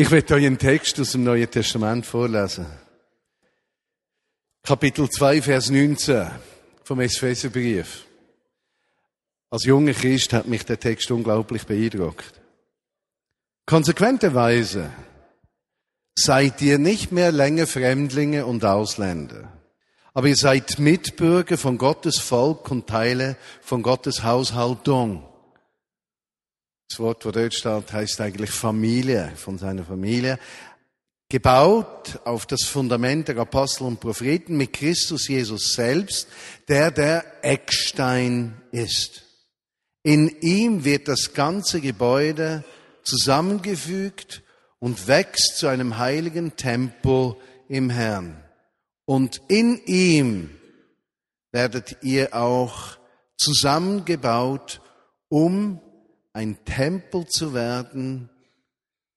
Ich werde euch einen Text aus dem Neuen Testament vorlesen. Kapitel 2, Vers 19 vom Epheserbrief. Als junger Christ hat mich der Text unglaublich beeindruckt. Konsequenterweise seid ihr nicht mehr länger Fremdlinge und Ausländer, aber ihr seid Mitbürger von Gottes Volk und Teile von Gottes Haushaltung. Das Wort, wo dort steht, heißt eigentlich Familie, von seiner Familie. Gebaut auf das Fundament der Apostel und Propheten mit Christus Jesus selbst, der der Eckstein ist. In ihm wird das ganze Gebäude zusammengefügt und wächst zu einem heiligen Tempel im Herrn. Und in ihm werdet ihr auch zusammengebaut, um ein Tempel zu werden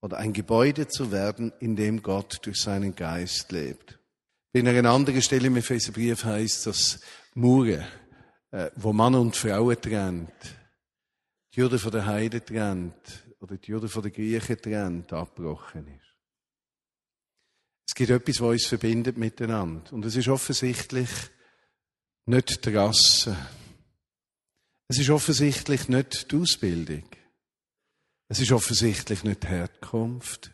oder ein Gebäude zu werden, in dem Gott durch seinen Geist lebt. In einer anderen Stelle im Epheserbrief heißt, dass Mure, äh, wo Mann und Frau trennt, die Juden von der Heide trennt oder die Juden von der Griechen trennt, abgebrochen ist. Es gibt etwas, was uns verbindet miteinander. Und es ist offensichtlich nicht die Rasse. Es ist offensichtlich nicht die Ausbildung. Es ist offensichtlich nicht die Herkunft.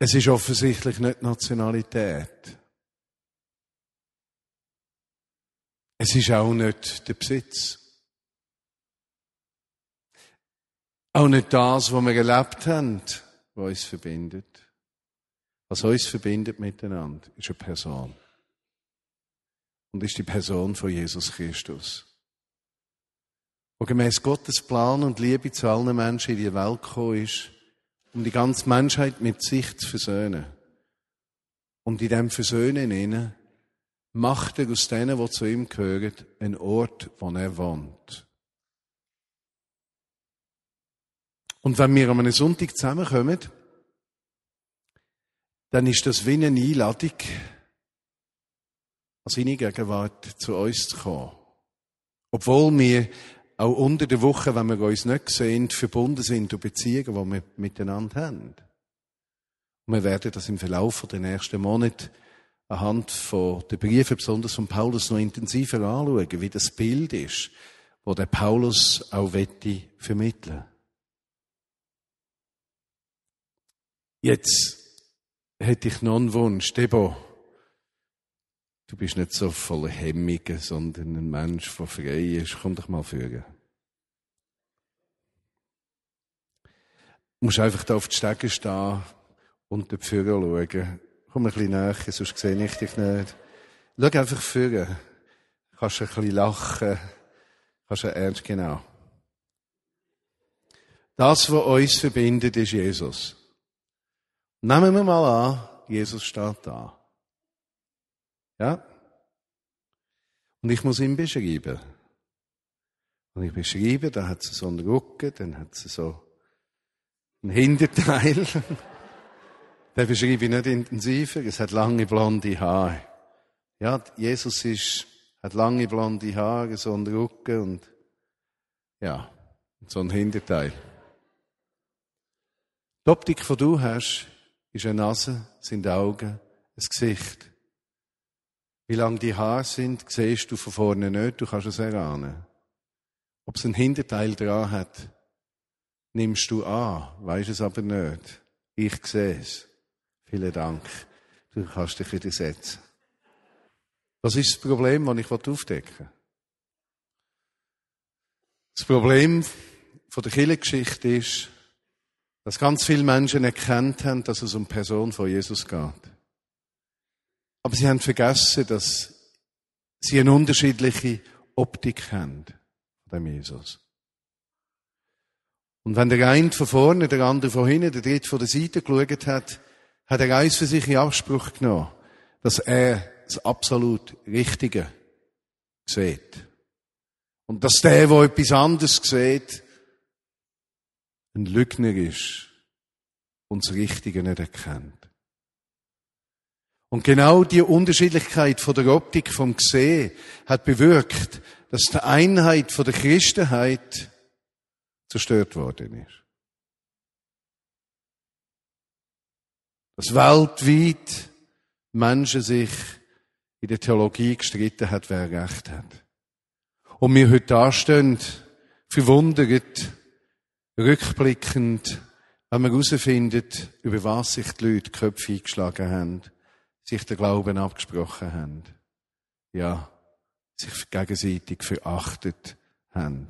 Es ist offensichtlich nicht die Nationalität. Es ist auch nicht der Besitz. Auch nicht das, was wir erlebt haben, was uns verbindet. Was uns verbindet miteinander, ist eine Person. Und ist die Person von Jesus Christus wo gemäß Gottes Plan und Liebe zu allen Menschen in die Welt gekommen ist, um die ganze Menschheit mit sich zu versöhnen. Und in dem Versöhnen innen macht er aus denen, die zu ihm gehören, einen Ort, wo er wohnt. Und wenn wir an einem Sonntag zusammenkommen, dann ist das wie eine Einladung, an seine Gegenwart zu uns zu kommen. Obwohl wir auch unter der Woche, wenn wir uns nicht sehen, verbunden sind durch Beziehungen, die wir miteinander haben. Und wir werden das im Verlauf der nächsten Monate anhand von den Briefen, besonders von Paulus, noch intensiver anschauen, wie das Bild ist, wo der Paulus auch wette vermitteln. Jetzt hätte ich noch einen Wunsch, Debo. Du bist nicht so voller Hemmungen, sondern ein Mensch, der frei ist. Komm doch mal führen. Musst einfach da auf die Stege stehen und den Führer schauen. Komm ein bisschen näher, sonst sehe ich dich nicht. Schau einfach führen. Kannst ein bisschen lachen. Kannst ernst, genau. Das, was uns verbindet, ist Jesus. Nehmen wir mal an, Jesus steht da. Ja? Und ich muss ihn beschreiben. Und ich beschreibe, da hat sie so einen Rücken, dann hat sie so einen Hinterteil. Den beschreibe ich nicht intensiver. Es hat lange blonde Haare. Ja, Jesus ist, hat lange blonde Haare, so einen Rücken und, ja, so einen Hinterteil. Die Optik, die du hast, ist eine Nase, sind Augen, ein Gesicht. Wie lang die Haare sind, siehst du von vorne nicht, du kannst es erahnen. Ob es einen Hinterteil dran hat, nimmst du an, weisst es aber nicht. Ich sehe es. Vielen Dank. Du kannst dich wieder setzen. Was ist das Problem, das ich aufdecken will? Das Problem von der Kirchengeschichte ist, dass ganz viele Menschen erkannt haben, dass es um die Person von Jesus geht. Aber sie haben vergessen, dass sie eine unterschiedliche Optik haben von dem Jesus. Und wenn der eine von vorne, der andere von hinten, der dritte von der Seite geschaut hat, hat er eins für sich in Anspruch genommen, dass er das absolut Richtige sieht. Und dass der, der etwas anderes sieht, ein Lügner ist und das Richtige nicht erkennt. Und genau die Unterschiedlichkeit von der Optik vom Gesehen hat bewirkt, dass die Einheit von der Christenheit zerstört worden ist. Dass weltweit Menschen sich in der Theologie gestritten hat, wer Recht hat. Und wir heute dastehen, verwundert, rückblickend, wenn man herausfindet, über was sich die Leute die Köpfe eingeschlagen haben, sich den Glauben abgesprochen haben. Ja, sich gegenseitig verachtet haben.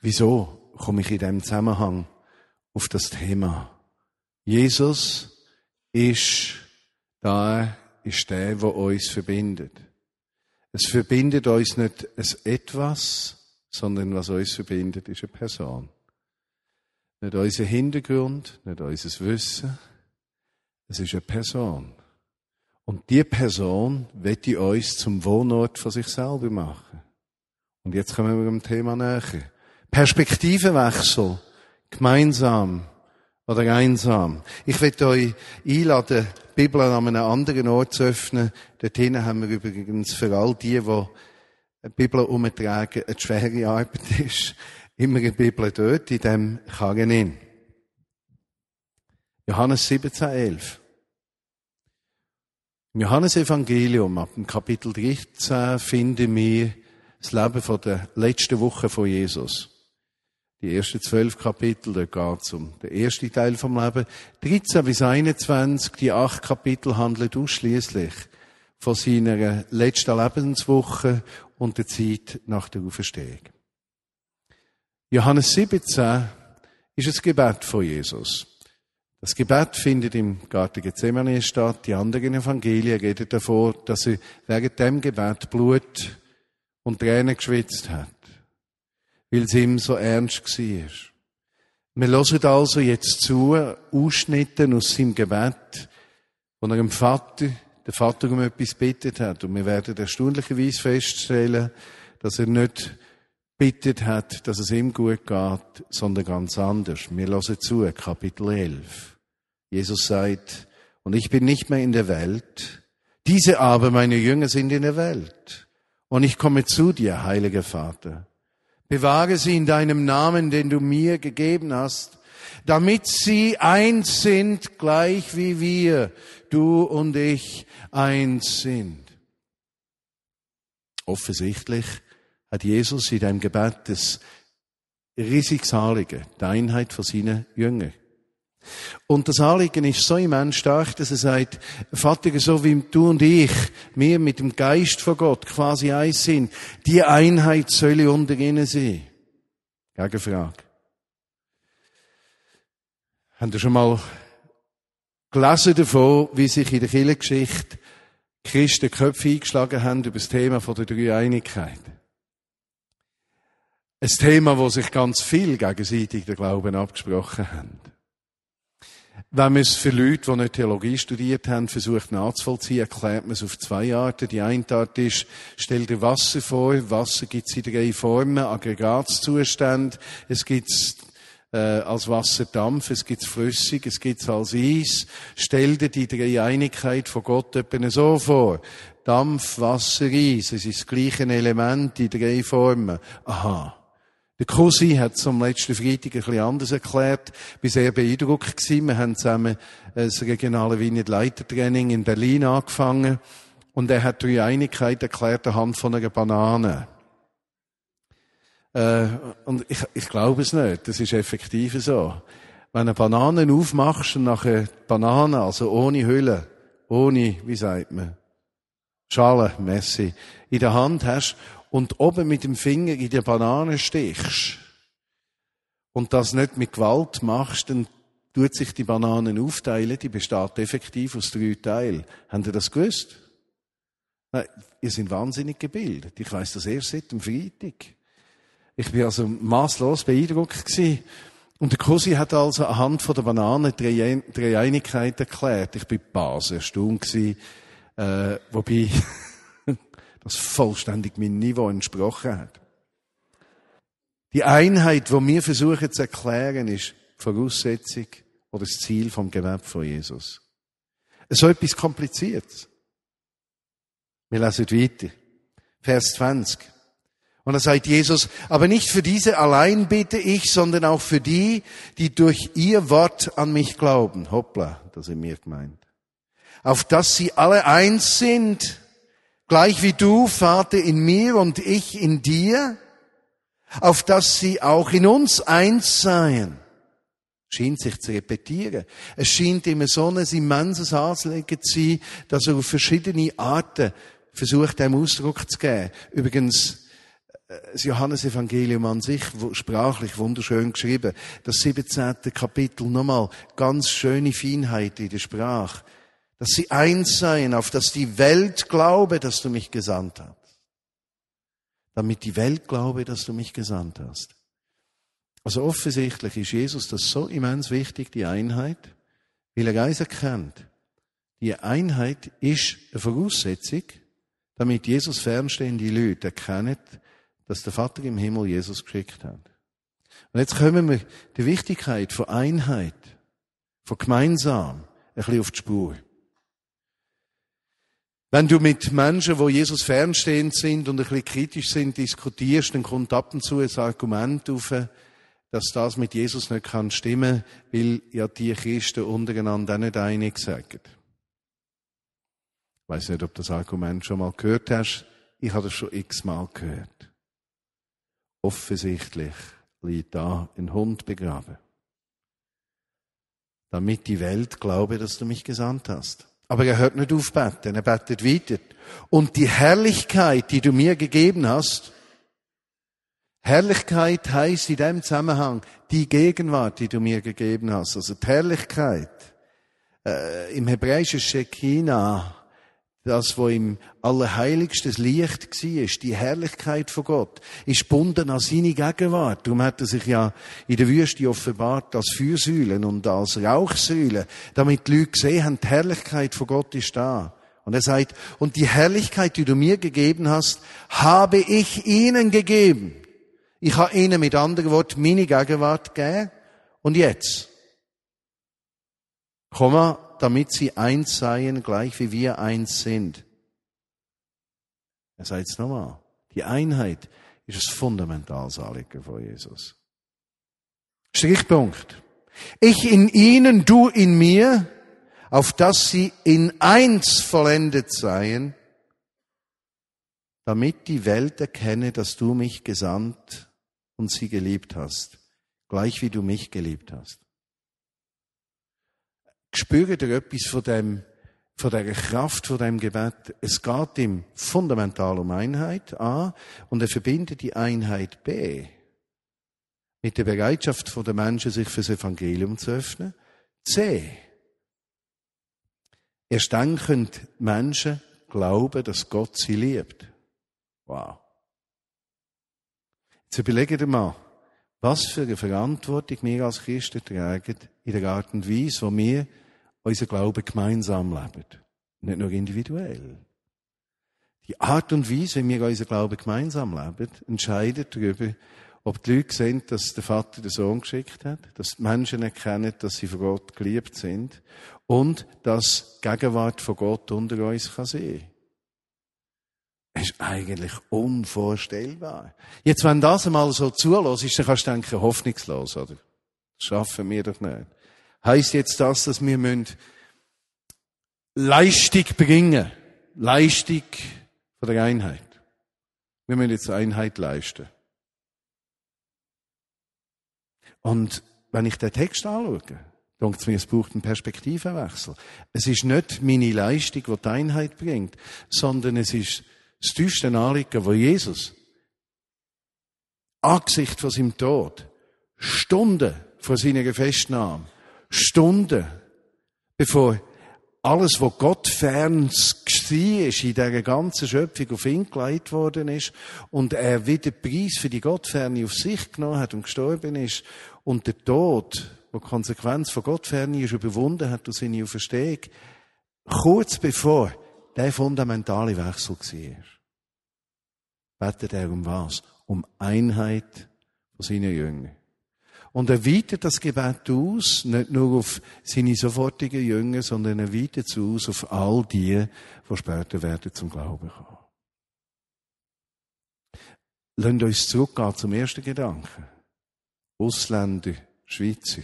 Wieso komme ich in diesem Zusammenhang auf das Thema? Jesus ist da, ist der, der uns verbindet. Es verbindet uns nicht ein Etwas, sondern was uns verbindet, ist eine Person. Nicht unser Hintergrund, nicht unser Wissen. Es ist eine Person. Und die Person wird uns zum Wohnort von sich selber machen. Und jetzt kommen wir dem Thema näher. Perspektivenwechsel. Gemeinsam oder einsam. Ich möchte euch einladen, die Bibel an einem anderen Ort zu öffnen. Dort haben wir übrigens für all die, die die Bibel umtragen, eine schwere Arbeit ist. Immer eine Bibel dort, in dem Karren. Johannes 17, 11. Im Johannesevangelium, ab dem Kapitel 13, finden wir das Leben von der letzten Woche von Jesus. Die ersten zwölf Kapitel, da es um den ersten Teil vom Leben. 13 bis 21, die acht Kapitel handeln ausschließlich von seiner letzten Lebenswoche und der Zeit nach der Auferstehung. Johannes 17 ist das Gebet von Jesus. Das Gebet findet im Garten Gethsemane statt. Die anderen Evangelien reden davon, dass er während dem Gebet Blut und Tränen geschwitzt hat weil es ihm so ernst war. Wir hören also jetzt zu, Ausschnitte aus seinem Gebet, wo er dem Vater, der Vater um etwas bittet hat. Und wir werden erstaunlicherweise feststellen, dass er nicht bittet hat, dass es ihm gut geht, sondern ganz anders. Wir hören zu, Kapitel 11. Jesus sagt, und ich bin nicht mehr in der Welt, diese aber, meine Jünger, sind in der Welt. Und ich komme zu dir, heiliger Vater. Bewahre sie in deinem Namen, den du mir gegeben hast, damit sie eins sind, gleich wie wir, du und ich, eins sind. Offensichtlich hat Jesus in deinem Gebet das riesig Salige, die Einheit von seinen Jüngern und das Anliegen ist so immens stark, dass er sagt, Vater, so wie du und ich, wir mit dem Geist von Gott quasi eins sind, die Einheit soll unter ihnen sein. Gegenfrage. Habt ihr schon mal gelesen davon, wie sich in der Kirchengeschichte Christen Köpfe eingeschlagen haben über das Thema der Dreieinigkeit? Ein Thema, wo sich ganz viel gegenseitig der Glauben abgesprochen haben. Wenn man es für Leute, die nicht Theologie studiert haben, versucht nachzuvollziehen, erklärt man es auf zwei Arten. Die eine Art ist, stell dir Wasser vor. Wasser gibt es in drei Formen. Aggregatzustand. Es gibt äh, als Wasserdampf, es gibt flüssig, es gibt als Eis. Stell dir die Dreieinigkeit von Gott etwa so vor. Dampf, Wasser, Eis. Es ist das gleiche Element in drei Formen. Aha. Der Cousin hat es am letzten Freitag bisschen anders erklärt. Ich war sehr beeindruckt. Gewesen. Wir haben zusammen das regionale Vignette Leitertraining in Berlin angefangen. Und er hat die Einigkeit erklärt anhand von einer Banane. Äh, und ich, ich glaube es nicht. Das ist effektiv so. Wenn du Bananen aufmachst und nachher Banane, also ohne Hülle, ohne, wie sagt man, Schale, Messi, in der Hand hast und oben mit dem Finger in die Banane stichst und das nicht mit Gewalt machst, dann tut sich die Banane aufteilen, die besteht effektiv aus drei Teilen. Habt ihr das gewusst? Nein, ihr seid wahnsinnig gebildet. Ich weiß das erst seit dem Freitag. Ich bin also maßlos beeindruckt gewesen. Und der Cousi hat also anhand von der Banane drei Einigkeit erklärt. Ich bin Bas erstaunt gewesen, äh, wobei das vollständig meinem Niveau entsprochen hat. Die Einheit, die wir versuchen zu erklären, ist die Voraussetzung oder das Ziel vom Gebet von Jesus. So etwas Kompliziertes. Wir lesen weiter. Vers 20. Und da sagt Jesus, aber nicht für diese allein bitte ich, sondern auch für die, die durch ihr Wort an mich glauben. Hoppla, das ist mir gemeint. Auf dass sie alle eins sind, gleich wie du, Vater, in mir und ich in dir, auf dass sie auch in uns eins seien. Scheint sich zu repetieren. Es scheint immer so ein immenses Anliegen zu sein, dass er auf verschiedene Arten versucht, dem Ausdruck zu geben. Übrigens, das Johannesevangelium an sich, sprachlich wunderschön geschrieben. Das 17. Kapitel nochmal, ganz schöne Feinheit in der Sprache. Dass sie eins seien, auf dass die Welt glaube, dass du mich gesandt hast. Damit die Welt glaube, dass du mich gesandt hast. Also offensichtlich ist Jesus das so immens wichtig, die Einheit, weil er eins erkennt. Die Einheit ist eine Voraussetzung, damit Jesus fernstehende Leute erkennen, dass der Vater im Himmel Jesus geschickt hat. Und jetzt kommen wir der Wichtigkeit von Einheit, von gemeinsam, ein bisschen auf die Spur. Wenn du mit Menschen, wo Jesus fernstehend sind und ein bisschen kritisch sind, diskutierst, dann kommt ab und zu ein Argument auf, dass das mit Jesus nicht kann stimmen, weil ja die Christen untereinander auch nicht einig sagen. Ich weiß nicht, ob du das Argument schon mal gehört hast. Ich habe das schon x-mal gehört. Offensichtlich liegt da ein Hund begraben. Damit die Welt glaube, dass du mich gesandt hast. Aber er hört nicht auf beten, er betet weiter. Und die Herrlichkeit, die du mir gegeben hast, Herrlichkeit heißt in dem Zusammenhang die Gegenwart, die du mir gegeben hast. Also die Herrlichkeit. Äh, Im Hebräischen Shekinah das, wo im allerheiligstes Licht war, die Herrlichkeit von Gott, ist bunden an seine Gegenwart. Darum hat er sich ja in der Wüste offenbart als Fürsäulen und als Rauchsäulen, damit die Leute gesehen haben, die Herrlichkeit von Gott ist da. Und er sagt, und die Herrlichkeit, die du mir gegeben hast, habe ich ihnen gegeben. Ich habe ihnen mit anderen Worten meine Gegenwart gegeben. Und jetzt? Komma, damit sie eins seien, gleich wie wir eins sind. Er sagt es nochmal. Die Einheit ist das fundamentales Anliegen von Jesus. Strichpunkt. Ich in ihnen, du in mir, auf dass sie in eins vollendet seien, damit die Welt erkenne, dass du mich gesandt und sie geliebt hast, gleich wie du mich geliebt hast. Spürt ihr etwas von dem, von der Kraft von dem Gebet? Es geht ihm fundamental um Einheit, A, und er verbindet die Einheit B mit der Bereitschaft der Menschen, sich fürs Evangelium zu öffnen. C. Erst dann können Menschen glauben, dass Gott sie liebt. Wow. Jetzt überlegt ihr mal, was für eine Verantwortung wir als Christen tragen in der Art und Weise, wo wir unser Glauben gemeinsam leben. Nicht nur individuell. Die Art und Weise, wie wir unser Glauben gemeinsam leben, entscheidet darüber, ob die Leute sehen, dass der Vater den Sohn geschickt hat, dass die Menschen erkennen, dass sie von Gott geliebt sind und dass die Gegenwart von Gott unter uns kann sein ist eigentlich unvorstellbar. Jetzt, wenn das einmal so zulässt, dann kannst du denken, hoffnungslos, oder? Das schaffen wir doch nicht. Heißt jetzt das, dass wir müssen Leistung bringen? Leistung von der Einheit. Wir müssen jetzt Einheit leisten. Und wenn ich den Text anschaue, denkt es mir, es braucht einen Perspektivenwechsel. Es ist nicht meine Leistung, die die Einheit bringt, sondern es ist das tiefste Anliegen, wo Jesus angesichts von seinem Tod, Stunden vor seiner Festnahme, Stunden, bevor alles, was Gott fern war, in dieser ganzen Schöpfung auf ihn gelegt worden ist und er wieder Preis für die Gottferne auf sich genommen hat und gestorben ist und der Tod, wo Konsequenz von Gottferne ist, überwunden hat durch seine Auferstehung, kurz bevor der fundamentale Wechsel war, betet er um was? Um Einheit von seinen Jüngern. Und er weitet das Gebet aus, nicht nur auf seine sofortigen Jünger, sondern er weitet es aus auf all die, die später werden zum Glauben kommen. lasst uns zurückgehen zum ersten Gedanken. Ausländer, Schweizer.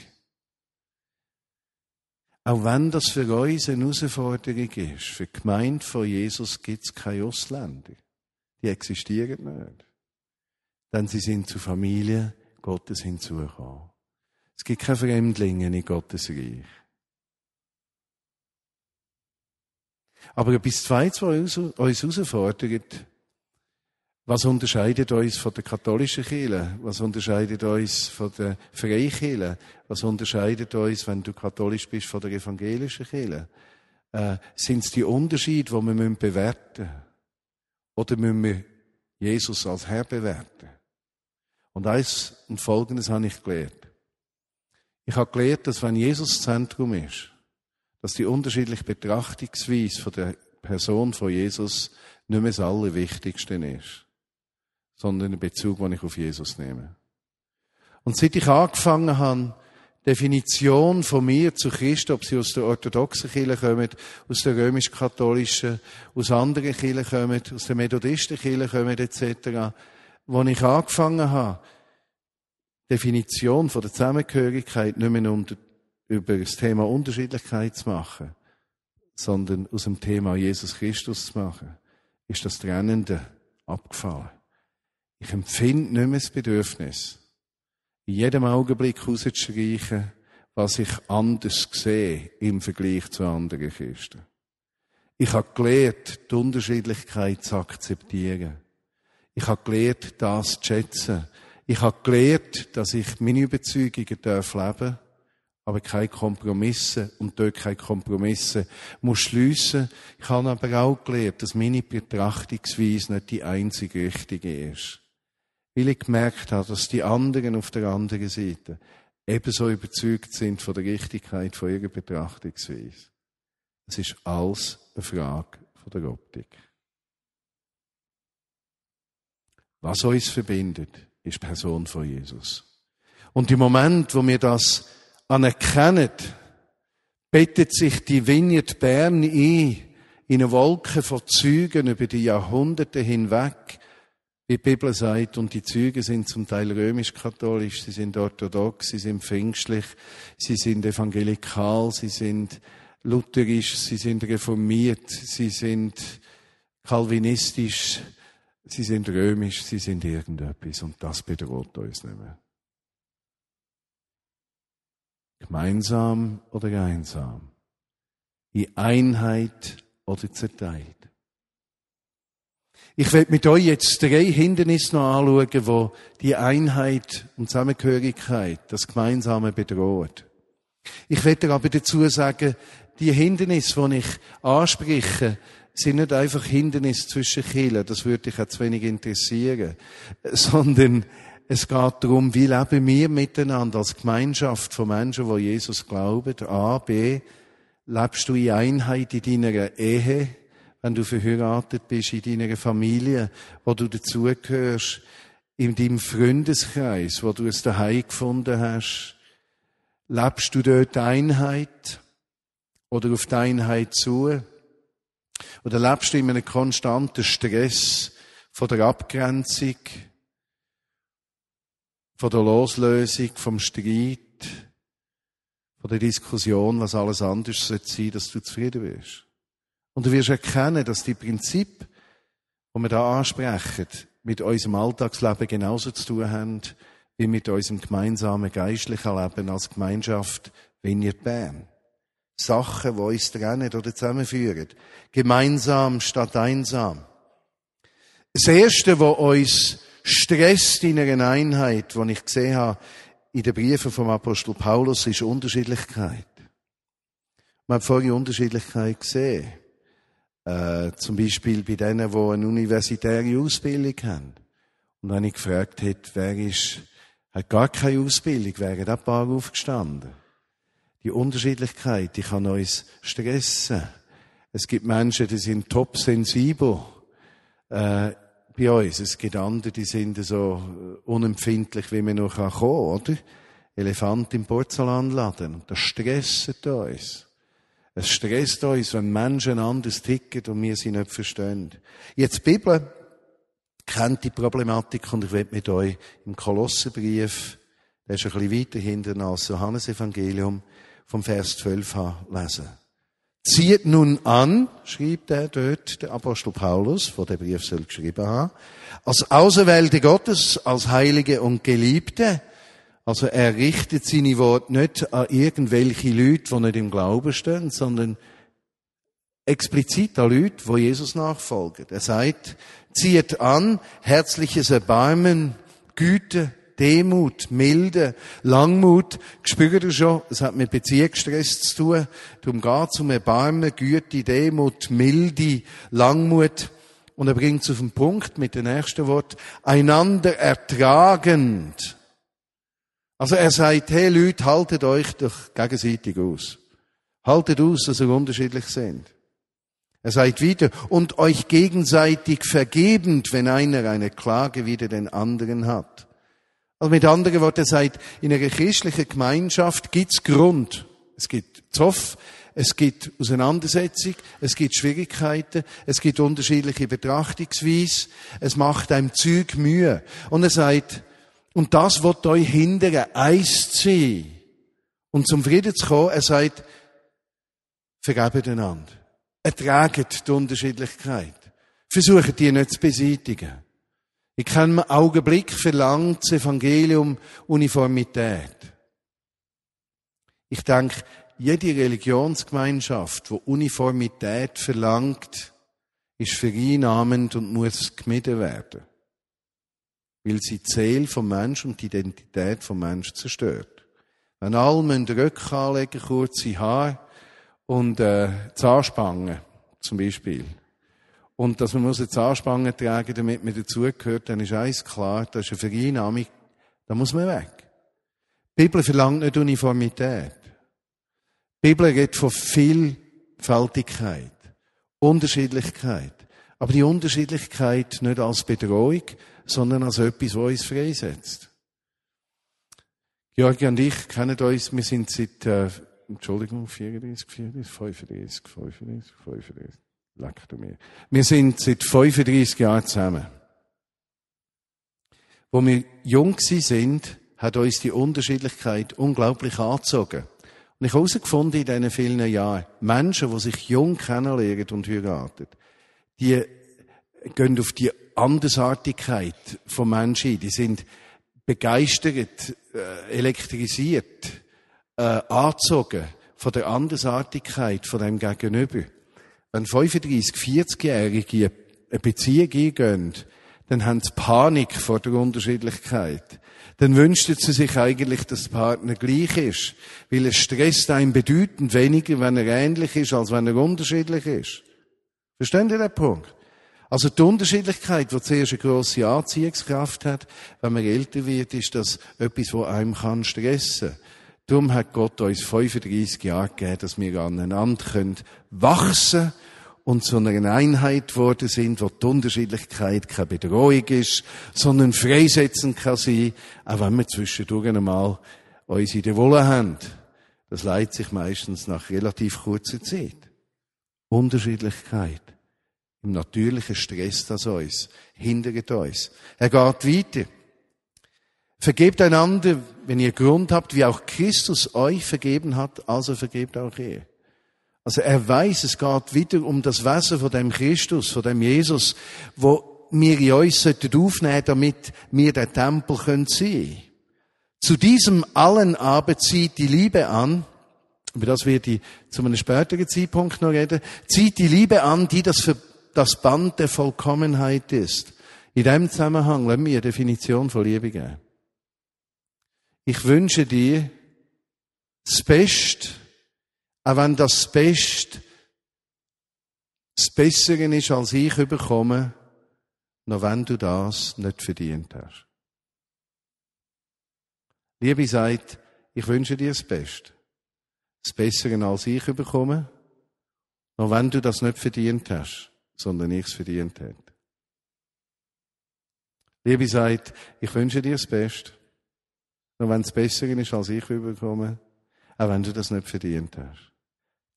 Auch wenn das für uns eine Herausforderung ist, für die Gemeinde von Jesus gibt es keine Ausländer. Die existieren nicht. Denn sie sind zur Familie Gottes hinzugekommen. Es gibt keine Fremdlinge in Gottes Reich. Aber etwas Zweites, was uns herausfordert, was unterscheidet uns von der katholischen Kirche? Was unterscheidet uns von der Freikirche? Was unterscheidet uns, wenn du katholisch bist, von der evangelischen Kirche? Äh, Sind es die Unterschiede, die wir bewerten müssen? Oder müssen wir Jesus als Herr bewerten? Und eins und Folgendes habe ich gelernt. Ich habe gelernt, dass wenn Jesus Zentrum ist, dass die unterschiedliche Betrachtungsweise von der Person von Jesus nicht mehr das Allerwichtigste ist sondern einen Bezug, den ich auf Jesus nehme. Und seit ich angefangen habe, Definition von mir zu Christ, ob sie aus der orthodoxen Kirche kommen, aus der römisch-katholischen, aus anderen Kirchen kommen, aus der Methodistenkirche kommen, etc., wo ich angefangen habe, Definition von der Zusammengehörigkeit nicht mehr unter, über das Thema Unterschiedlichkeit zu machen, sondern aus dem Thema Jesus Christus zu machen, ist das Trennende abgefallen. Ich empfinde nicht mehr das Bedürfnis, in jedem Augenblick rauszustreichen, was ich anders sehe im Vergleich zu anderen Christen. Ich habe gelernt, die Unterschiedlichkeit zu akzeptieren. Ich habe gelernt, das zu schätzen. Ich habe gelernt, dass ich meine Überzeugungen darf leben aber keine Kompromisse und dort keine Kompromisse muss schliessen. Ich habe aber auch gelernt, dass meine Betrachtungsweise nicht die einzige richtige ist weil ich gemerkt habe, dass die anderen auf der anderen Seite ebenso überzeugt sind von der Richtigkeit von ihrer Betrachtungsweise. Es ist alles eine Frage von der Optik. Was uns verbindet, ist die Person von Jesus. Und im Moment, wo wir das anerkennen, bettet sich die Vineyard Bern ein in eine Wolke von Zügen über die Jahrhunderte hinweg, wie die Bibel sagt, und die Züge sind zum Teil römisch-katholisch, sie sind orthodox, sie sind pfingstlich, sie sind evangelikal, sie sind lutherisch, sie sind reformiert, sie sind kalvinistisch, sie sind römisch, sie sind irgendetwas und das bedroht uns nicht mehr. Gemeinsam oder einsam, in Einheit oder zerteilt. Ich werde mit euch jetzt drei Hindernisse noch anschauen, wo die Einheit und Zusammengehörigkeit, das Gemeinsame bedroht. Ich werde aber dazu sagen, die Hindernisse, die ich anspreche, sind nicht einfach Hindernisse zwischen Kirchen, das würde dich auch zu wenig interessieren, sondern es geht darum, wie leben wir miteinander als Gemeinschaft von Menschen, die Jesus glauben. A, B, lebst du in Einheit in deiner Ehe? wenn du verheiratet bist in deiner Familie, wo du dazugehörst, in deinem Freundeskreis, wo du es daheim gefunden hast, lebst du dort Einheit oder auf die Einheit zu? Oder lebst du in einem konstanten Stress von der Abgrenzung, von der Loslösung, vom Streit, von der Diskussion, was alles anders sein sollte, dass du zufrieden bist? Und du wirst erkennen, dass die Prinzipien, die wir da ansprechen, mit unserem Alltagsleben genauso zu tun haben, wie mit unserem gemeinsamen geistlichen Leben als Gemeinschaft Vineyard Bern. Sachen, die uns trennen oder zusammenführen. Gemeinsam statt einsam. Das Erste, was uns stresst in einer Einheit, die ich gesehen habe in den Briefen vom Apostel Paulus, ist Unterschiedlichkeit. Man hat vorhin Unterschiedlichkeit gesehen. Äh, zum Beispiel bei denen, die eine universitäre Ausbildung haben. Und wenn ich gefragt hätte, wer ist, hat gar keine Ausbildung, wären ein paar aufgestanden. Die Unterschiedlichkeit, die kann uns stressen. Es gibt Menschen, die sind top sensibel äh, bei uns. Es gibt andere, die sind so unempfindlich, wie man noch kommen oder? Elefant im Porzellanladen. Das stresst uns. Es stresst uns, wenn Menschen anders ticken und wir sie nicht verstehen. Jetzt die Bibel kennt die Problematik und ich werde mit euch im Kolosserbrief, der ist ein bisschen weiter hinten als Johannes Evangelium, vom Vers 12 an lesen. Zieht nun an, schrieb er dort, der Apostel Paulus, wo der Brief soll geschrieben haben, als Auserwählte Gottes, als Heilige und Geliebte. Also er richtet seine Worte nicht an irgendwelche Leute, die nicht im Glauben stehen, sondern explizit an Leute, die Jesus nachfolgen. Er sagt, zieht an, herzliches Erbarmen, Güte, Demut, Milde, Langmut, spürt ihr schon, es hat mit Beziehungsstress zu tun. Darum geht es um Erbarmen, Güte, Demut, Milde, Langmut. Und er bringt es auf den Punkt mit dem nächsten Wort, einander ertragend. Also er sagt, hey Leute, haltet euch doch gegenseitig aus. Haltet aus, dass ihr unterschiedlich sind. Er sagt wieder, und euch gegenseitig vergebend, wenn einer eine Klage wider den anderen hat. Also mit anderen Worten, er sagt, in einer christlichen Gemeinschaft gibt's Grund. Es gibt Zoff, es gibt Auseinandersetzung, es gibt Schwierigkeiten, es gibt unterschiedliche Betrachtungsweise, es macht einem Zeug Mühe. Und er sagt, und das wird euch hindern, eins zu sein. Und zum Frieden zu kommen, er sagt, vergebt einander. Ertraget die Unterschiedlichkeit. Versucht die nicht zu beseitigen. In keinem Augenblick verlangt das Evangelium Uniformität. Ich denke, jede Religionsgemeinschaft, wo Uniformität verlangt, ist vereinnahmend und muss gemieden werden. Weil sie die Seele vom Mensch und die Identität vom Mensch zerstört. Wenn alle müssen Röcke anlegen, kurze Haare und äh, Zahnspangen zum Beispiel, und dass man muss eine Zahnspange tragen, damit man dazugehört, dann ist eins klar, das ist eine Vereinnahmung, da muss man weg. Die Bibel verlangt nicht Uniformität. Die Bibel redet von Vielfältigkeit, Unterschiedlichkeit. Aber die Unterschiedlichkeit nicht als Bedrohung, sondern als etwas, was uns freisetzt. Georgi und ich kennen uns, wir sind seit, äh, Entschuldigung, 34, 34, 35, 35, 35, Leck du mir. Wir sind seit 35 Jahren zusammen. Wo wir jung sind, hat uns die Unterschiedlichkeit unglaublich angezogen. Und ich habe herausgefunden in diesen vielen Jahren, Menschen, die sich jung kennenlernen und heiraten, die gehen auf die Andersartigkeit von Menschen ein. Die sind begeistert, äh, elektrisiert, äh, angezogen von der Andersartigkeit von dem Gegenüber wenn 35, 40-Jährige eine Beziehung eingehen, dann haben sie Panik vor der Unterschiedlichkeit. Dann wünschen sie sich eigentlich, dass der Partner gleich ist. Weil es stresst einen bedeutend weniger, wenn er ähnlich ist, als wenn er unterschiedlich ist. Verstehen Sie den Punkt? Also die Unterschiedlichkeit, die zuerst eine grosse Anziehungskraft hat, wenn man älter wird, ist das etwas, was einem stressen kann. Darum hat Gott uns 35 Jahre gegeben, dass wir aneinander können wachsen und zu einer Einheit geworden sind, wo die Unterschiedlichkeit keine Bedrohung ist, sondern freisetzen kann sein, auch wenn wir zwischendurch einmal uns in der Wolle haben. Das leitet sich meistens nach relativ kurzer Zeit. Unterschiedlichkeit. Im natürlichen Stress das uns, hindert uns. Er geht weiter. Vergebt einander, wenn ihr Grund habt, wie auch Christus euch vergeben hat, also vergebt auch ihr. Also er weiß, es geht wieder um das Wesen von dem Christus, von dem Jesus, wo wir in uns sollten aufnehmen, damit wir den Tempel können sehen. Zu diesem allen aber zieht die Liebe an, über das wird ich zu einem späteren Zeitpunkt noch reden, zieht die Liebe an, die das, für das Band der Vollkommenheit ist. In dem Zusammenhang lassen wir eine Definition von Liebe geben. Ich wünsche dir das Beste, auch wenn das Beste das Bessere ist, als ich überkomme, noch wenn du das nicht verdient hast. Liebe sagt, ich wünsche dir das Beste. Das Bessere, als ich überkomme, noch wenn du das nicht verdient hast, sondern ich es verdient hätte. Liebe sagt, ich wünsche dir das Beste. Nur wenn es besser ist, als ich überkomme, auch wenn du das nicht verdient hast.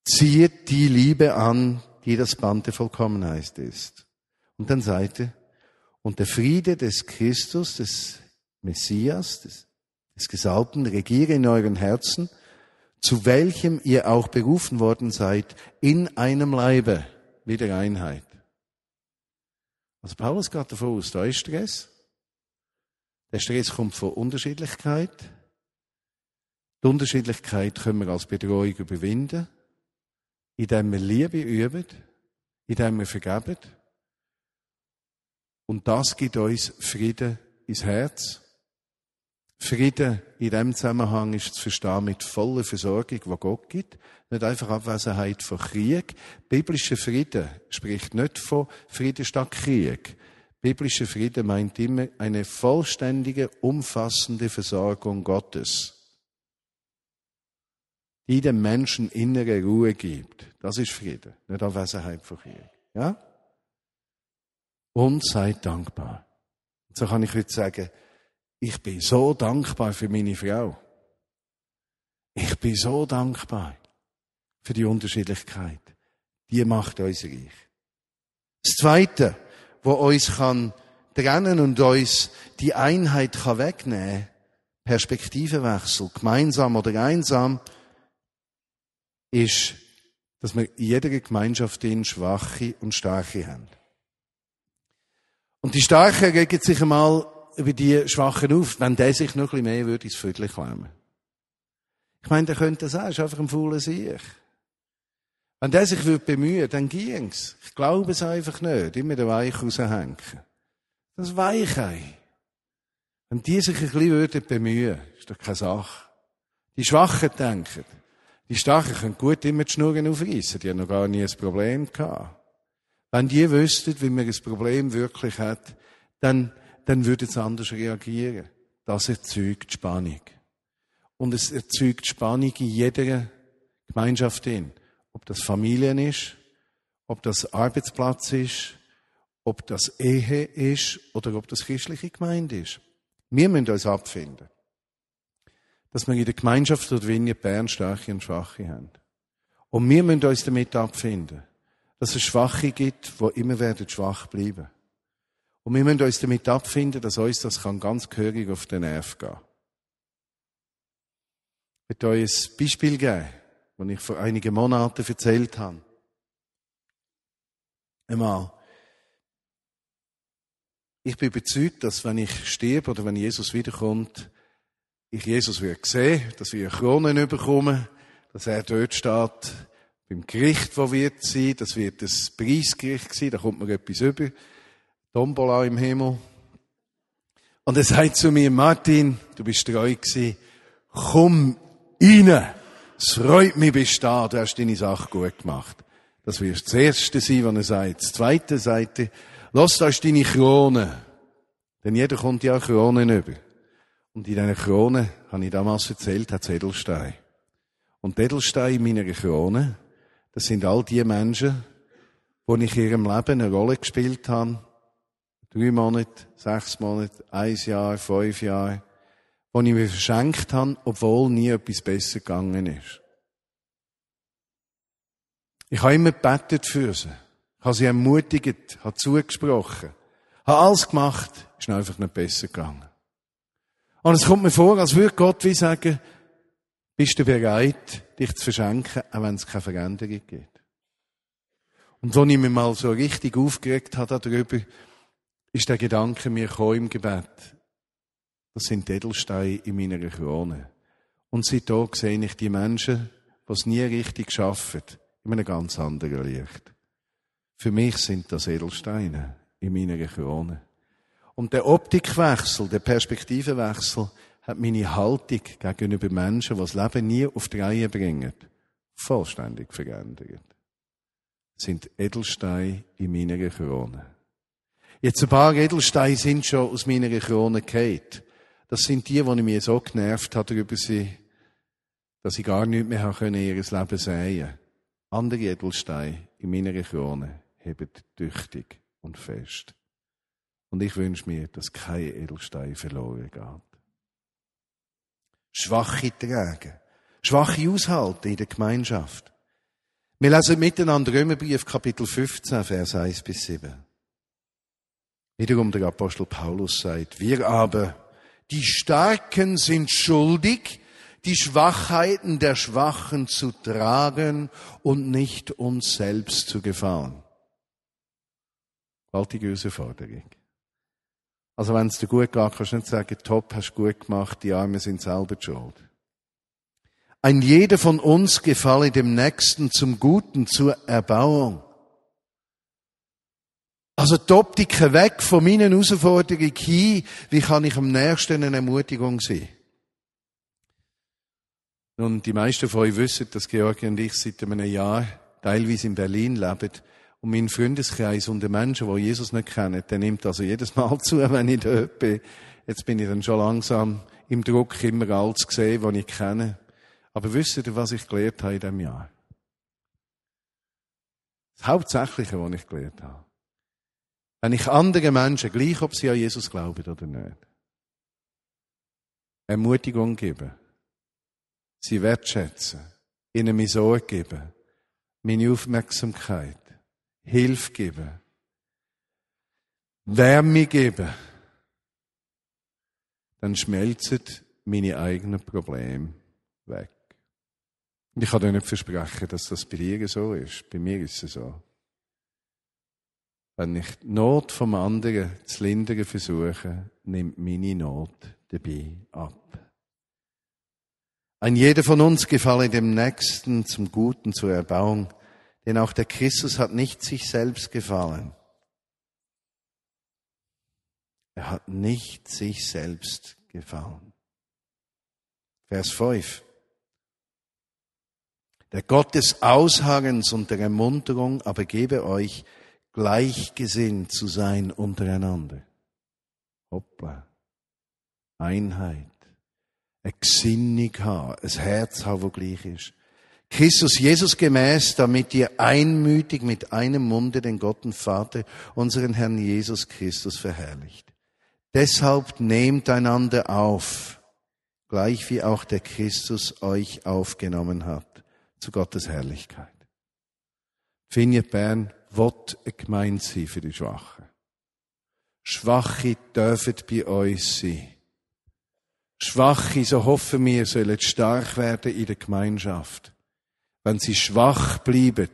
Zieht die Liebe an, die das Band der Vollkommenheit ist. Und dann sagt er, Und der Friede des Christus, des Messias, des, des Gesalbten, regiere in euren Herzen, zu welchem ihr auch berufen worden seid, in einem Leibe, mit der Einheit. Also Paulus geht davon aus, da ist Stress. Der Stress kommt von Unterschiedlichkeit. Die Unterschiedlichkeit können wir als Bedrohung überwinden, indem wir Liebe üben, indem wir vergeben. Und das gibt uns Frieden ins Herz. Frieden in dem Zusammenhang ist zu verstehen mit voller Versorgung, die Gott gibt. Nicht einfach Abwesenheit von Krieg. Biblischer Frieden spricht nicht von Frieden statt Krieg. Biblischer Frieden meint immer eine vollständige, umfassende Versorgung Gottes, die dem Menschen innere Ruhe gibt. Das ist Frieden, nicht Abwesenheit von Krieg. Ja? Und seid dankbar. So kann ich heute sagen, ich bin so dankbar für meine Frau. Ich bin so dankbar für die Unterschiedlichkeit. Die macht uns reich. Das Zweite, wo uns kann trennen und uns die Einheit kann wegnehmen, Perspektivenwechsel, gemeinsam oder einsam, ist, dass wir in jeder Gemeinschaft in Schwache und Starke haben. Und die Starken regen sich einmal über die Schwachen auf, wenn der sich noch ein bisschen mehr würde ins Viertel klemmen. Ich meine, der könnte das auch, ist einfach ein fauler Sieg. Wenn der sich würde bemühen, dann ging's. Ich glaube es einfach nicht. Immer den Weich raushängen. Das Weichei. Wenn die sich ein bisschen würden bemühen, ist doch keine Sache. Die Schwachen denken, die Starken können gut immer die Schnurren aufreißen. Die haben noch gar nie ein Problem gehabt. Wenn die wüssten, wie man ein Problem wirklich hat, dann dann würde es anders reagieren. Das erzeugt Spannung. Und es erzeugt Spannung in jeder Gemeinschaft hin. Ob das Familien ist, ob das Arbeitsplatz ist, ob das Ehe ist oder ob das christliche Gemeinde ist. Wir müssen uns abfinden, dass wir in der Gemeinschaft dort Vinje Bern Starke und Schwache haben. Und wir müssen uns damit abfinden, dass es Schwache gibt, die immer werden schwach bleiben. Und wir müssen uns damit abfinden, dass uns das kann ganz gehörig auf den Nerv gehen. Ich möchte euch ein Beispiel geben, das ich vor einigen Monaten erzählt habe. Einmal. Ich bin überzeugt, dass wenn ich sterbe oder wenn Jesus wiederkommt, ich Jesus wird sehen, dass wir Kronen bekommen, dass er dort steht, beim Gericht, wo wird sein, das wird das Preisgericht sein, da kommt mir etwas über. Tombola im Himmel. Und er sagt zu mir, Martin, du bist treu gewesen, komm rein. Es freut mich, bist da, du hast deine Sache gut gemacht. Das wird das Erste sein, was er sagt. Das Zweite sagt er, lass, da ist deine Krone. Denn jeder kommt ja Kronen über. Und in dieser Krone, habe ich damals erzählt, hat es Edelstein. Und Edelstein in meiner Krone, das sind all die Menschen, die ich in ihrem Leben eine Rolle gespielt haben, drei Monate, sechs Monate, ein Jahr, fünf Jahre, wo ich mir verschenkt habe, obwohl nie etwas besser gegangen ist. Ich habe immer gebetet für sie. Ich habe sie ermutigt, habe zugesprochen, habe alles gemacht, ist einfach nicht besser gegangen. Und es kommt mir vor, als würde Gott wie sagen, bist du bereit, dich zu verschenken, auch wenn es keine Veränderung gibt. Und wo ich mich mal so richtig aufgeregt habe darüber, ist der Gedanke mir gekommen im Gebet. Das sind Edelsteine in meiner Krone. Und seitdem sehe ich die Menschen, die es nie richtig schaffen, in einem ganz anderen Licht. Für mich sind das Edelsteine in meiner Krone. Und der Optikwechsel, der Perspektivenwechsel hat meine Haltung gegenüber Menschen, die das Leben nie auf die Reihe bringen, vollständig verändert. Sind Edelsteine in meiner Krone. Jetzt ein paar Edelsteine sind schon aus meiner Krone gefallen. Das sind die, die mich so genervt hat über sie, dass ich gar nicht mehr in ihr Leben sehen Andere Edelsteine in meiner Krone heben tüchtig und fest. Und ich wünsche mir, dass kein Edelstein verloren geht. Schwache tragen. Schwache aushalten in der Gemeinschaft. Wir lesen miteinander Römerbrief Kapitel 15, Vers 1 bis 7. Wiederum der Apostel Paulus sagt, wir aber, die Starken sind schuldig, die Schwachheiten der Schwachen zu tragen und nicht uns selbst zu gefallen. Gewaltige Herausforderung. Also wenn es dir gut geht, kannst du nicht sagen, top, hast gut gemacht, die Armen sind selber schuld. Ein jeder von uns gefalle dem Nächsten zum Guten, zur Erbauung. Also die Optik weg von meinen Herausforderungen hin, wie kann ich am nächsten eine Ermutigung sein? Nun, die meisten von euch wissen, dass Georgi und ich seit einem Jahr teilweise in Berlin leben. Und mein Freundeskreis und die Menschen, die Jesus nicht kennen, der nimmt also jedes Mal zu, wenn ich dort bin. Jetzt bin ich dann schon langsam im Druck, immer alles zu sehen, was ich kenne. Aber wisst ihr, was ich gelernt habe in diesem Jahr? Das Hauptsächliche, was ich gelernt habe. Wenn ich anderen Menschen, gleich ob sie an Jesus glauben oder nicht, Ermutigung gebe, sie wertschätzen, ihnen meine Sorge geben, meine Aufmerksamkeit, Hilfe geben, Wärme geben, dann schmelzen meine eigenen Probleme weg. Ich kann dir nicht versprechen, dass das bei dir so ist. Bei mir ist es so. Wenn ich die Not vom anderen zu lindern versuche, nimmt meine Not dabei ab. Ein jeder von uns gefalle dem Nächsten zum Guten zur Erbauung, denn auch der Christus hat nicht sich selbst gefallen. Er hat nicht sich selbst gefallen. Vers 5. Der Gott des Ausharrens und der Ermunterung aber gebe euch gleichgesinnt zu sein untereinander. Hoppla. Einheit. Eine Gesinnung haben, ein Herz haben, das gleich ist. Christus Jesus gemäß, damit ihr einmütig mit einem Munde den Gott und Vater, unseren Herrn Jesus Christus verherrlicht. Deshalb nehmt einander auf, gleich wie auch der Christus euch aufgenommen hat, zu Gottes Herrlichkeit. Finja Bern will eine Gemeinde sein für die Schwachen. Schwache dürfen bei uns sein. Schwache, so hoffen wir, sollen stark werden in der Gemeinschaft. Wenn sie schwach bleiben,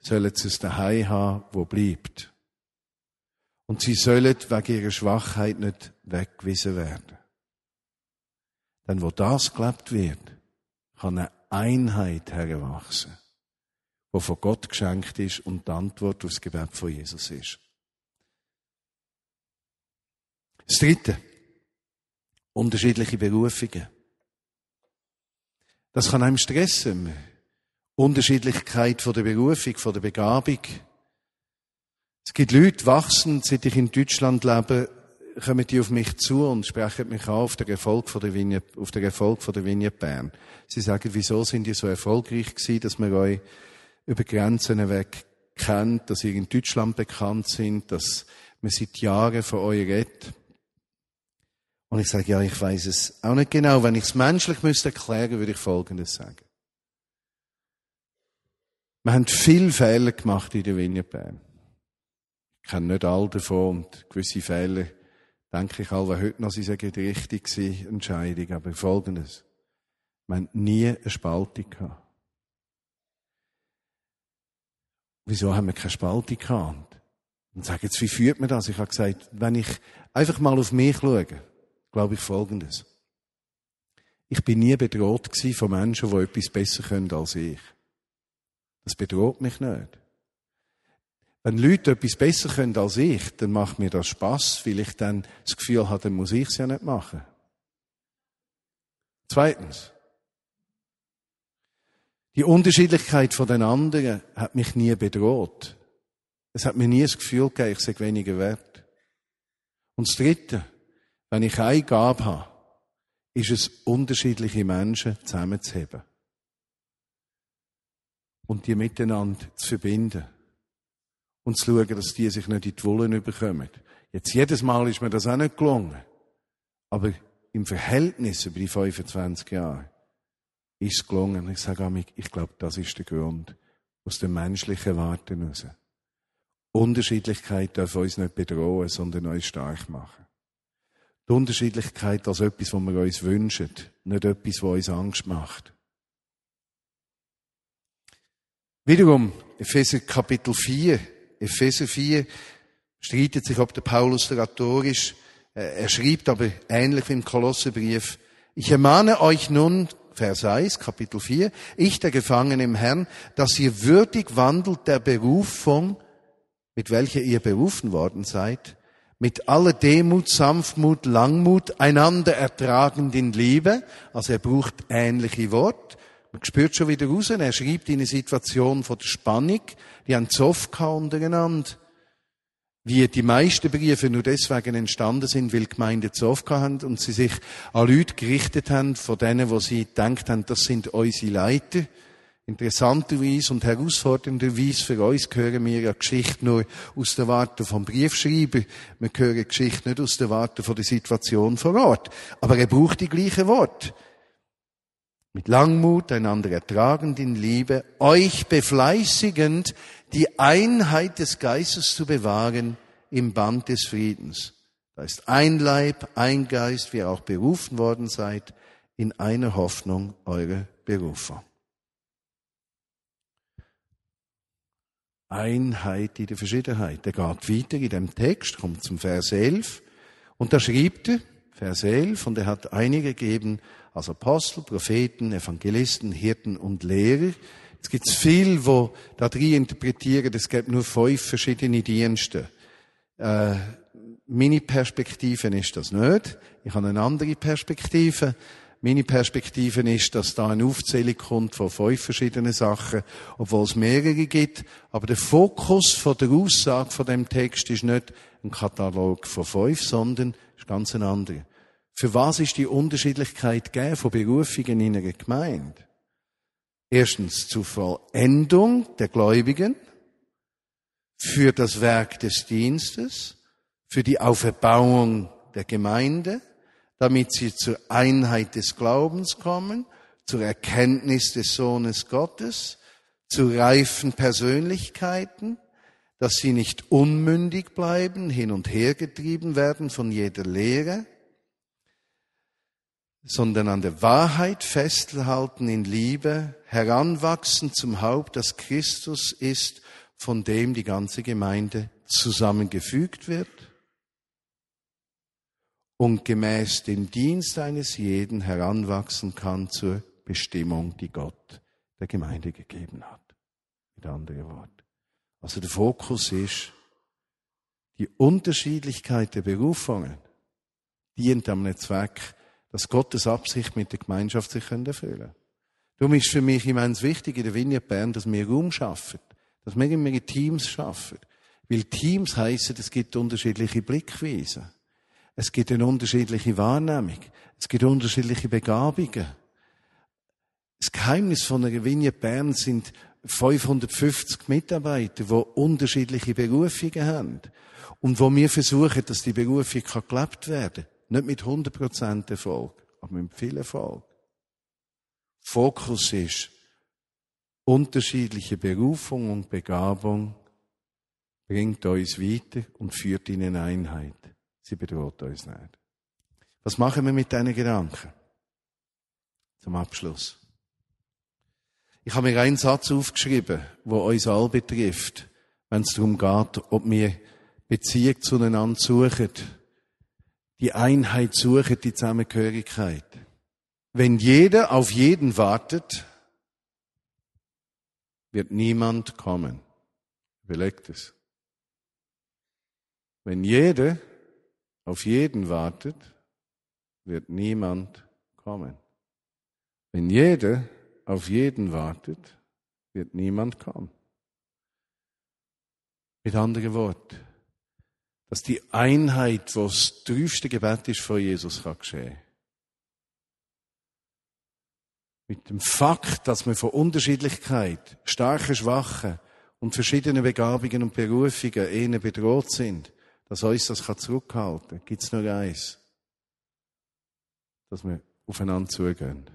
sollen sie es daheim haben, wo bleibt. Und sie sollen wegen ihrer Schwachheit nicht weggewiesen werden. Denn wo das gelebt wird, kann eine Einheit herwachsen wo von Gott geschenkt ist und die Antwort aufs Gebet von Jesus ist. Das Dritte. Unterschiedliche Berufungen. Das kann einem stressen. Unterschiedlichkeit von der Berufung, von der Begabung. Es gibt Leute, wachsen, seit ich in Deutschland lebe, kommen die auf mich zu und sprechen mich an auf den Erfolg von der Vignette, auf den Erfolg von der Vignette Bern. Sie sagen, wieso sind die so erfolgreich gewesen, dass wir euch über Grenzen hinweg kennt, dass ihr in Deutschland bekannt sind, dass man seit Jahren von euch redet. Und ich sage, ja, ich weiß es auch nicht genau. Wenn ich es menschlich müsste erklären, würde ich Folgendes sagen. Wir haben viele Fehler gemacht in der Vineyard Ich kenne nicht all davon und gewisse Fehler, denke ich alle heute noch, sie sagen, die richtige Entscheidung. Aber Folgendes. Wir haben nie eine Spaltung gehabt. Wieso haben wir keine Spaltung gehabt? Und sagen jetzt, wie führt man das? Ich habe gesagt, wenn ich einfach mal auf mich schaue, glaube ich Folgendes. Ich bin nie bedroht von Menschen, die etwas besser können als ich. Das bedroht mich nicht. Wenn Leute etwas besser können als ich, dann macht mir das Spaß, weil ich dann das Gefühl habe, dann muss ich es ja nicht machen. Zweitens. Die Unterschiedlichkeit von den anderen hat mich nie bedroht. Es hat mir nie das Gefühl gegeben, ich sei weniger wert. Und das Dritte, wenn ich eine Gabe habe, ist es, unterschiedliche Menschen zusammenzuheben. Und die miteinander zu verbinden. Und zu schauen, dass die sich nicht in die Wollen überkommen. Jetzt jedes Mal ist mir das auch nicht gelungen. Aber im Verhältnis über die 25 Jahre ist gelungen. Ich sage mir, ich glaube, das ist der Grund aus dem menschlichen Warten heraus. Unterschiedlichkeit darf uns nicht bedrohen, sondern uns stark machen. Die Unterschiedlichkeit als etwas, was wir uns wünschen, nicht etwas, was uns Angst macht. Wiederum, Epheser Kapitel 4, Epheser 4 streitet sich, ob der Paulus der Autor ist. Er schreibt aber ähnlich wie im Kolossebrief, ich ermahne euch nun, Vers 1, Kapitel 4, ich, der Gefangene im Herrn, dass ihr würdig wandelt der Berufung, mit welcher ihr berufen worden seid, mit aller Demut, Sanftmut, Langmut, einander ertragend in Liebe. Also er braucht ähnliche Worte. Man spürt schon wieder raus, er schreibt in eine Situation von der Spannung, die haben Zoff untereinander wie die meisten Briefe nur deswegen entstanden sind, weil die Gemeinden zu oft haben und sie sich an Leute gerichtet haben, von denen, wo sie gedacht haben, das sind unsere Leiter. Interessanterweise und herausfordernderweise für uns hören wir ja Geschichte nur aus der Warte vom Briefschreiber. Wir hören Geschichte nicht aus der Warte von der Situation vor Ort. Aber er braucht die gleichen Worte. Mit Langmut einander ertragend in Liebe, euch befleißigend, die Einheit des Geistes zu bewahren im Band des Friedens. Da ist ein Leib, ein Geist, wie ihr auch berufen worden seid, in einer Hoffnung eurer Berufung. Einheit in der Verschiedenheit. Der geht weiter in dem Text, kommt zum Vers 11. Und da schrieb er, Vers 11, und er hat einige gegeben als Apostel, Propheten, Evangelisten, Hirten und Lehrer, es gibt viel, wo da drin interpretieren, es gibt nur fünf verschiedene Dienste. Äh, meine Perspektive ist das nicht. Ich habe eine andere Perspektive. Meine Perspektive ist, dass da eine Aufzählung kommt von fünf verschiedenen Sachen, obwohl es mehrere gibt. Aber der Fokus von der Aussage von dem Text ist nicht ein Katalog von fünf, sondern ist ganz ein anderer. Für was ist die Unterschiedlichkeit gegeben von Berufungen in einer Gemeinde? Erstens zur Vollendung der Gläubigen, für das Werk des Dienstes, für die Auferbauung der Gemeinde, damit sie zur Einheit des Glaubens kommen, zur Erkenntnis des Sohnes Gottes, zu reifen Persönlichkeiten, dass sie nicht unmündig bleiben, hin und her getrieben werden von jeder Lehre, sondern an der Wahrheit festhalten in Liebe, heranwachsen zum Haupt, das Christus ist, von dem die ganze Gemeinde zusammengefügt wird und gemäß dem Dienst eines jeden heranwachsen kann zur Bestimmung, die Gott der Gemeinde gegeben hat. Mit anderen Worten. Also der Fokus ist, die Unterschiedlichkeit der Berufungen dient am Zweck, dass Gottes Absicht mit der Gemeinschaft sich erfüllen können. Darum ist für mich immens wichtig in der Vineyard Bern, dass wir Raum schaffen, dass wir immer Teams schaffen. Weil Teams heissen, es gibt unterschiedliche Blickweisen. Es gibt eine unterschiedliche Wahrnehmung. Es gibt unterschiedliche Begabungen. Das Geheimnis von einer Vineyard Bern sind 550 Mitarbeiter, die unterschiedliche Berufungen haben. Und wo wir versuchen, dass die Berufung gelebt werden kann. Nicht mit 100% Erfolg, aber mit viel Erfolg. Fokus ist unterschiedliche Berufung und Begabung bringt uns weiter und führt in eine Einheit. Sie bedroht uns nicht. Was machen wir mit diesen Gedanken? Zum Abschluss. Ich habe mir einen Satz aufgeschrieben, wo uns alle betrifft, wenn es darum geht, ob wir Beziehung zueinander suchen die Einheit suchen, die Zusammengehörigkeit. Wenn jeder auf jeden wartet, wird niemand kommen. Überlegt es. Wenn jeder auf jeden wartet, wird niemand kommen. Wenn jeder auf jeden wartet, wird niemand kommen. Mit anderen Worten, dass die Einheit, was das tiefste Gebet ist von Jesus, kann geschehen. Mit dem Fakt, dass wir von Unterschiedlichkeit, starken, schwachen und verschiedenen Begabungen und Berufungen eher bedroht sind, dass uns das zurückhalten kann, gibt es nur eins. Dass wir aufeinander zugehen.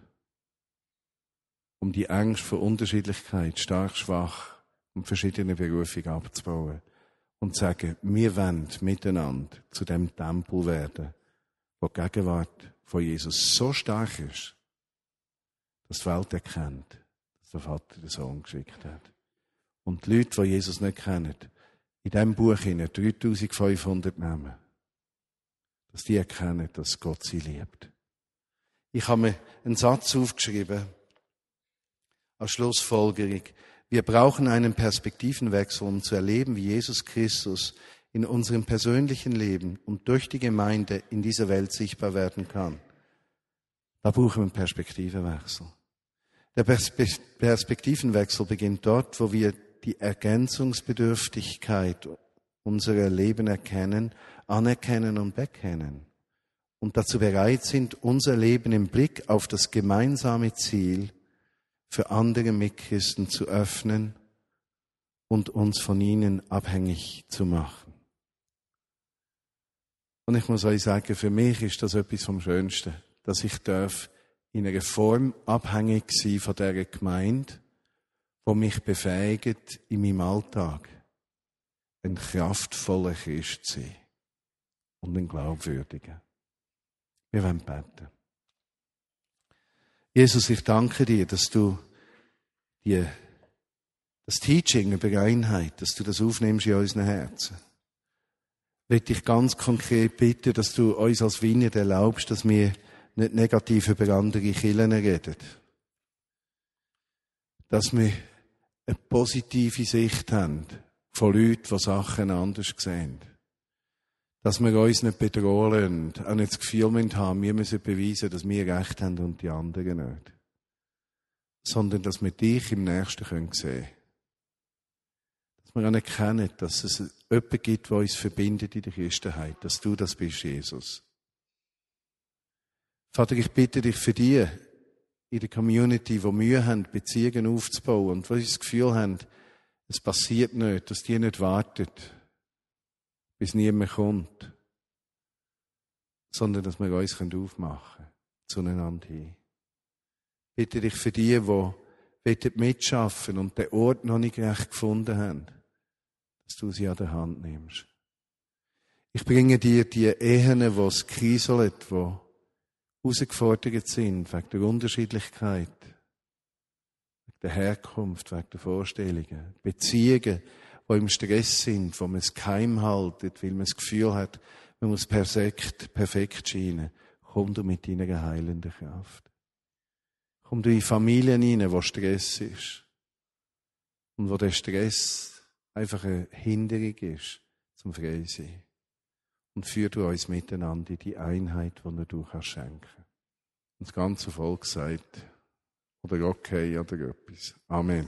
Um die Angst vor Unterschiedlichkeit, stark, schwach und verschiedene Berufungen abzubauen und sagen, wir wollen miteinander zu dem Tempel werden, wo die Gegenwart von Jesus so stark ist, dass die Welt erkennt, dass der Vater den Sohn geschickt hat. Und die Leute, die Jesus nicht kennen, in diesem Buch 3500 Namen, dass die erkennen, dass Gott sie liebt. Ich habe mir einen Satz aufgeschrieben, als Schlussfolgerung. Wir brauchen einen Perspektivenwechsel, um zu erleben, wie Jesus Christus in unserem persönlichen Leben und durch die Gemeinde in dieser Welt sichtbar werden kann. Da brauchen wir einen Perspektivenwechsel. Der Perspektivenwechsel beginnt dort, wo wir die Ergänzungsbedürftigkeit unserer Leben erkennen, anerkennen und bekennen und dazu bereit sind, unser Leben im Blick auf das gemeinsame Ziel für andere Mitchristen zu öffnen und uns von ihnen abhängig zu machen. Und ich muss euch sagen, für mich ist das etwas vom Schönsten, dass ich darf in einer Form abhängig sein von der Gemeinde, wo mich befähigt, in meinem Alltag ein kraftvoller Christ zu sein und ein glaubwürdiger. Wir wollen beten. Jesus, ich danke dir, dass du die, das Teaching über Einheit, dass du das aufnimmst in unseren Herzen. Ich will dich ganz konkret bitten, dass du uns als Wiener erlaubst, dass wir nicht negativ über andere Kirchen reden. Dass wir eine positive Sicht haben von Leuten, die Sachen anders sehen. Dass wir uns nicht bedrohen lassen, auch nicht das Gefühl haben, wir müssen beweisen, dass wir Recht haben und die anderen nicht. Sondern, dass wir dich im Nächsten sehen können. Dass wir anerkennen, dass es jemanden gibt, der uns verbindet in der Christenheit, dass du das bist, Jesus. Vater, ich bitte dich für die in der Community, die Mühe haben, Beziehungen aufzubauen und die das Gefühl haben, es passiert nicht, dass die nicht warten, bis niemand kommt, sondern dass wir uns aufmachen können, zueinander hin. Ich bitte dich für die, die mitschaffen und den Ort noch nicht recht gefunden haben, dass du sie an der Hand nimmst. Ich bringe dir die Ehen, die es kriselt, die herausgefordert sind, wegen der Unterschiedlichkeit, wegen der Herkunft, wegen der Vorstellungen, Beziehungen, die im Stress sind, wo man es geheim haltet, weil man das Gefühl hat, man muss perfekt, perfekt scheinen. Komm du mit deiner heilenden Kraft. Komm du in Familien hinein, wo Stress ist. Und wo der Stress einfach eine Hinderung ist zum Freisein und führ du uns miteinander in die Einheit, die du kannst schenken. Und das ganze Volk sagt, oder okay, oder etwas. Amen.